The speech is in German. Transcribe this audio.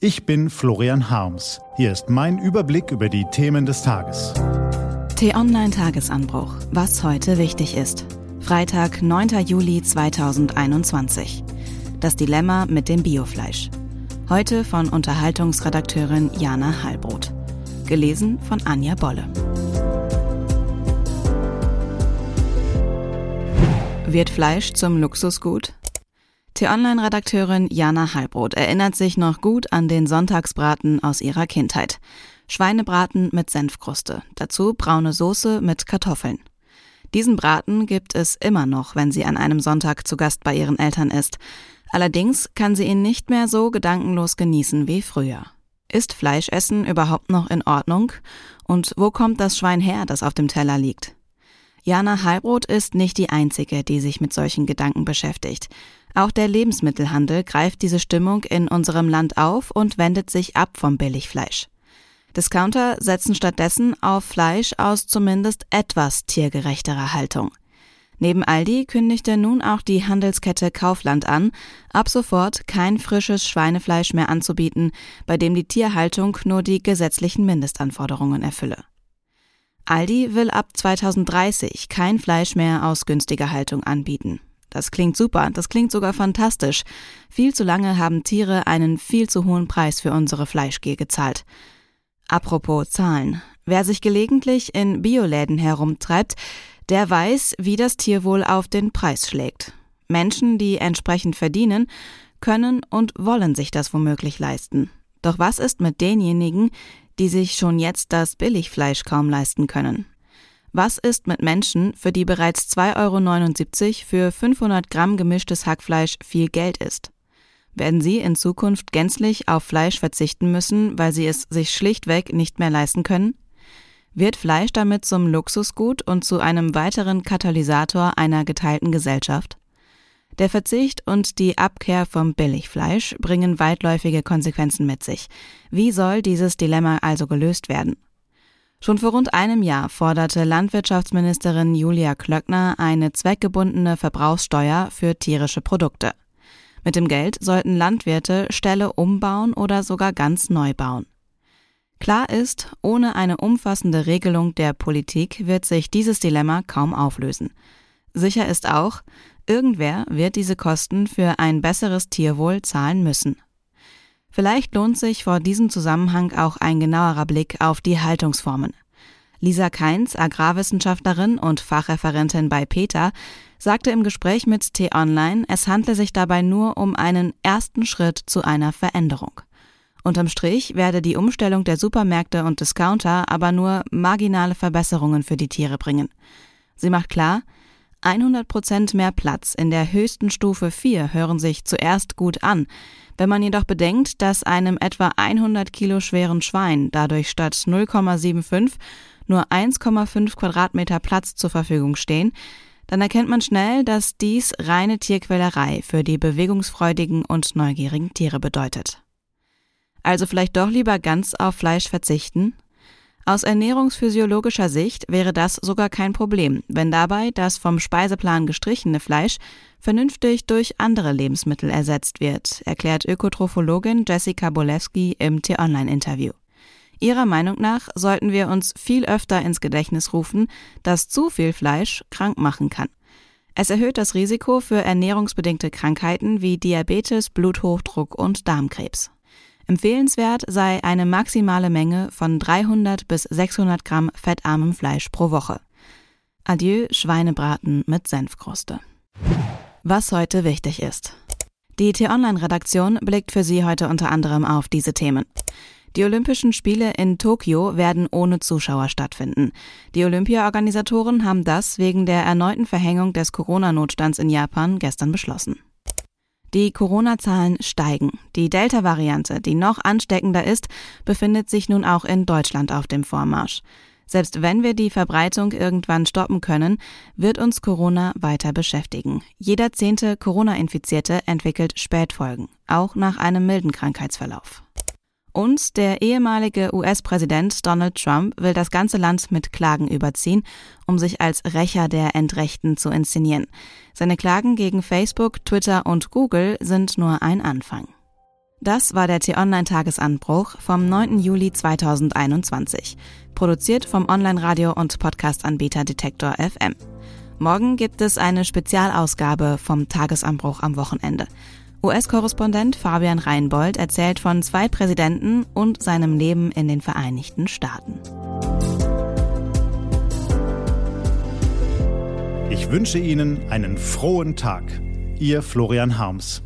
Ich bin Florian Harms. Hier ist mein Überblick über die Themen des Tages. T-Online Tagesanbruch. Was heute wichtig ist. Freitag, 9. Juli 2021. Das Dilemma mit dem Biofleisch. Heute von Unterhaltungsredakteurin Jana Hallbrot. Gelesen von Anja Bolle. Wird Fleisch zum Luxusgut? T-Online-Redakteurin Jana Hallbrot erinnert sich noch gut an den Sonntagsbraten aus ihrer Kindheit. Schweinebraten mit Senfkruste, dazu braune Soße mit Kartoffeln. Diesen Braten gibt es immer noch, wenn sie an einem Sonntag zu Gast bei ihren Eltern ist. Allerdings kann sie ihn nicht mehr so gedankenlos genießen wie früher. Ist Fleischessen überhaupt noch in Ordnung? Und wo kommt das Schwein her, das auf dem Teller liegt? Jana Heilbrot ist nicht die einzige, die sich mit solchen Gedanken beschäftigt. Auch der Lebensmittelhandel greift diese Stimmung in unserem Land auf und wendet sich ab vom Billigfleisch. Discounter setzen stattdessen auf Fleisch aus zumindest etwas tiergerechterer Haltung. Neben Aldi kündigte nun auch die Handelskette Kaufland an, ab sofort kein frisches Schweinefleisch mehr anzubieten, bei dem die Tierhaltung nur die gesetzlichen Mindestanforderungen erfülle. Aldi will ab 2030 kein Fleisch mehr aus günstiger Haltung anbieten. Das klingt super, das klingt sogar fantastisch. Viel zu lange haben Tiere einen viel zu hohen Preis für unsere Fleischgier gezahlt. Apropos Zahlen. Wer sich gelegentlich in Bioläden herumtreibt, der weiß, wie das Tierwohl auf den Preis schlägt. Menschen, die entsprechend verdienen, können und wollen sich das womöglich leisten. Doch was ist mit denjenigen, die sich schon jetzt das Billigfleisch kaum leisten können? Was ist mit Menschen, für die bereits 2,79 Euro für 500 Gramm gemischtes Hackfleisch viel Geld ist? Werden sie in Zukunft gänzlich auf Fleisch verzichten müssen, weil sie es sich schlichtweg nicht mehr leisten können? Wird Fleisch damit zum Luxusgut und zu einem weiteren Katalysator einer geteilten Gesellschaft? Der Verzicht und die Abkehr vom Billigfleisch bringen weitläufige Konsequenzen mit sich. Wie soll dieses Dilemma also gelöst werden? Schon vor rund einem Jahr forderte Landwirtschaftsministerin Julia Klöckner eine zweckgebundene Verbrauchssteuer für tierische Produkte. Mit dem Geld sollten Landwirte Ställe umbauen oder sogar ganz neu bauen. Klar ist, ohne eine umfassende Regelung der Politik wird sich dieses Dilemma kaum auflösen. Sicher ist auch, irgendwer wird diese Kosten für ein besseres Tierwohl zahlen müssen. Vielleicht lohnt sich vor diesem Zusammenhang auch ein genauerer Blick auf die Haltungsformen. Lisa Keins, Agrarwissenschaftlerin und Fachreferentin bei PETA, sagte im Gespräch mit T-Online, es handle sich dabei nur um einen ersten Schritt zu einer Veränderung. Unterm Strich werde die Umstellung der Supermärkte und Discounter aber nur marginale Verbesserungen für die Tiere bringen. Sie macht klar, 100% mehr Platz in der höchsten Stufe 4 hören sich zuerst gut an. Wenn man jedoch bedenkt, dass einem etwa 100 Kilo schweren Schwein dadurch statt 0,75 nur 1,5 Quadratmeter Platz zur Verfügung stehen, dann erkennt man schnell, dass dies reine Tierquälerei für die bewegungsfreudigen und neugierigen Tiere bedeutet. Also vielleicht doch lieber ganz auf Fleisch verzichten? Aus ernährungsphysiologischer Sicht wäre das sogar kein Problem, wenn dabei das vom Speiseplan gestrichene Fleisch vernünftig durch andere Lebensmittel ersetzt wird, erklärt Ökotrophologin Jessica Bolewski im T-Online-Interview. Ihrer Meinung nach sollten wir uns viel öfter ins Gedächtnis rufen, dass zu viel Fleisch krank machen kann. Es erhöht das Risiko für ernährungsbedingte Krankheiten wie Diabetes, Bluthochdruck und Darmkrebs. Empfehlenswert sei eine maximale Menge von 300 bis 600 Gramm fettarmem Fleisch pro Woche. Adieu Schweinebraten mit Senfkruste. Was heute wichtig ist. Die T-Online-Redaktion blickt für Sie heute unter anderem auf diese Themen. Die Olympischen Spiele in Tokio werden ohne Zuschauer stattfinden. Die Olympiaorganisatoren haben das wegen der erneuten Verhängung des Corona-Notstands in Japan gestern beschlossen. Die Corona-Zahlen steigen. Die Delta-Variante, die noch ansteckender ist, befindet sich nun auch in Deutschland auf dem Vormarsch. Selbst wenn wir die Verbreitung irgendwann stoppen können, wird uns Corona weiter beschäftigen. Jeder zehnte Corona-Infizierte entwickelt Spätfolgen, auch nach einem milden Krankheitsverlauf. Und der ehemalige US-Präsident Donald Trump will das ganze Land mit Klagen überziehen, um sich als Rächer der Entrechten zu inszenieren. Seine Klagen gegen Facebook, Twitter und Google sind nur ein Anfang. Das war der T-Online-Tagesanbruch vom 9. Juli 2021, produziert vom Online-Radio- und Podcast-Anbieter Detektor FM. Morgen gibt es eine Spezialausgabe vom Tagesanbruch am Wochenende. US-Korrespondent Fabian Reinbold erzählt von zwei Präsidenten und seinem Leben in den Vereinigten Staaten. Ich wünsche Ihnen einen frohen Tag. Ihr Florian Harms.